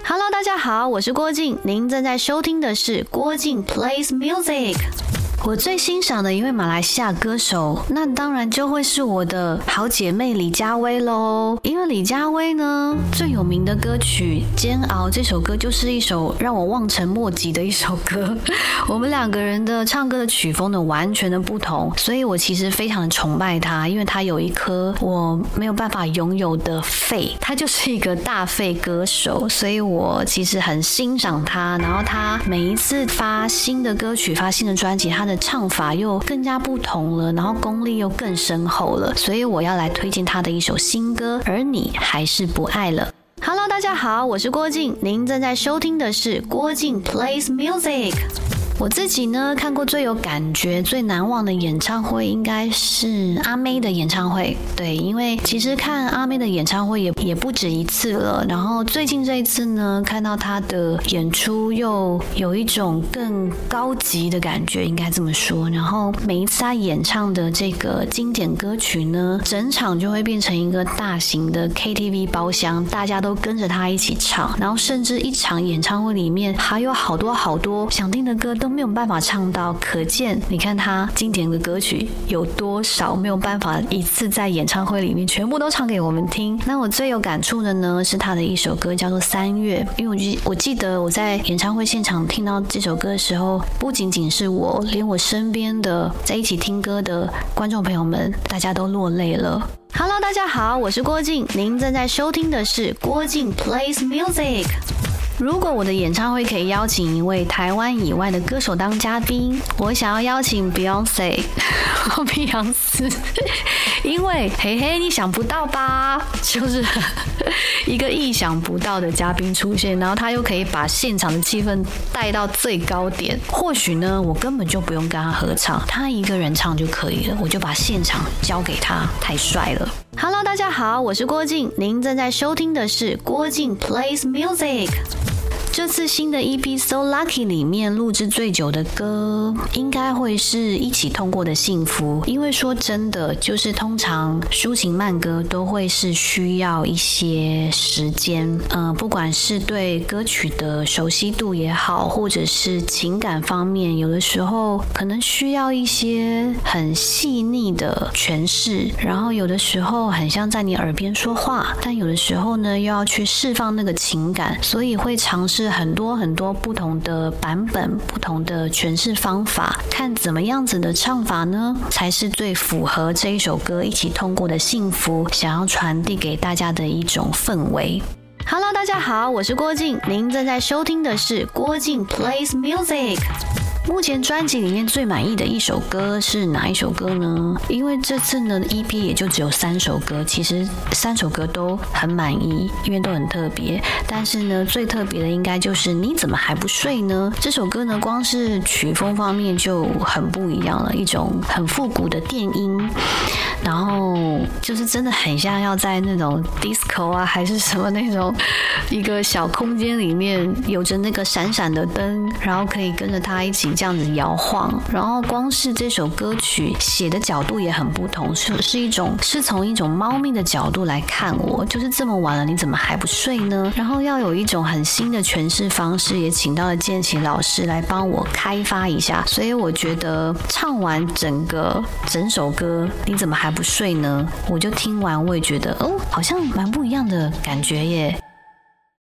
Hello，大家好，我是郭靖，您正在收听的是郭靖 plays music。我最欣赏的一位马来西亚歌手，那当然就会是我的好姐妹李佳薇喽。因为李佳薇呢，最有名的歌曲《煎熬》这首歌，就是一首让我望尘莫及的一首歌。我们两个人的唱歌的曲风呢，完全的不同，所以我其实非常的崇拜她，因为她有一颗我没有办法拥有的肺，她就是一个大肺歌手，所以我其实很欣赏她。然后她每一次发新的歌曲、发新的专辑，她的唱法又更加不同了，然后功力又更深厚了，所以我要来推荐他的一首新歌，而你还是不爱了。Hello，大家好，我是郭靖，您正在收听的是郭靖 plays music。我自己呢，看过最有感觉、最难忘的演唱会，应该是阿妹的演唱会。对，因为其实看阿妹的演唱会也也不止一次了。然后最近这一次呢，看到她的演出，又有一种更高级的感觉，应该这么说。然后每一次她演唱的这个经典歌曲呢，整场就会变成一个大型的 KTV 包厢，大家都跟着她一起唱。然后甚至一场演唱会里面还有好多好多想听的歌都。没有办法唱到，可见你看他经典的歌曲有多少没有办法一次在演唱会里面全部都唱给我们听。那我最有感触的呢，是他的一首歌叫做《三月》，因为我记我记得我在演唱会现场听到这首歌的时候，不仅仅是我，连我身边的在一起听歌的观众朋友们，大家都落泪了。Hello，大家好，我是郭靖，您正在收听的是郭靖 plays music。如果我的演唱会可以邀请一位台湾以外的歌手当嘉宾，我想要邀请 Beyonce，碧昂斯，因为嘿嘿，你想不到吧？就是一个意想不到的嘉宾出现，然后他又可以把现场的气氛带到最高点。或许呢，我根本就不用跟他合唱，他一个人唱就可以了，我就把现场交给他，太帅了。Hello，大家好，我是郭靖，您正在收听的是郭靖 plays music。这次新的 EP So Lucky 里面录制最久的歌，应该会是一起通过的幸福。因为说真的，就是通常抒情慢歌都会是需要一些时间，嗯，不管是对歌曲的熟悉度也好，或者是情感方面，有的时候可能需要一些很细腻的诠释，然后有的时候很像在你耳边说话，但有的时候呢，又要去释放那个情感，所以会尝试。是很多很多不同的版本、不同的诠释方法，看怎么样子的唱法呢，才是最符合这一首歌一起通过的幸福，想要传递给大家的一种氛围。Hello，大家好，我是郭靖，您正在收听的是郭靖 plays music。目前专辑里面最满意的一首歌是哪一首歌呢？因为这次呢 EP 也就只有三首歌，其实三首歌都很满意，因为都很特别。但是呢，最特别的应该就是你怎么还不睡呢？这首歌呢，光是曲风方面就很不一样了，一种很复古的电音，然后就是真的很像要在那种 disco 啊，还是什么那种一个小空间里面，有着那个闪闪的灯，然后可以跟着他一起。这样子摇晃，然后光是这首歌曲写的角度也很不同，是是一种是从一种猫咪的角度来看我，就是这么晚了你怎么还不睡呢？然后要有一种很新的诠释方式，也请到了建奇老师来帮我开发一下，所以我觉得唱完整个整首歌你怎么还不睡呢？我就听完我也觉得哦，好像蛮不一样的感觉耶。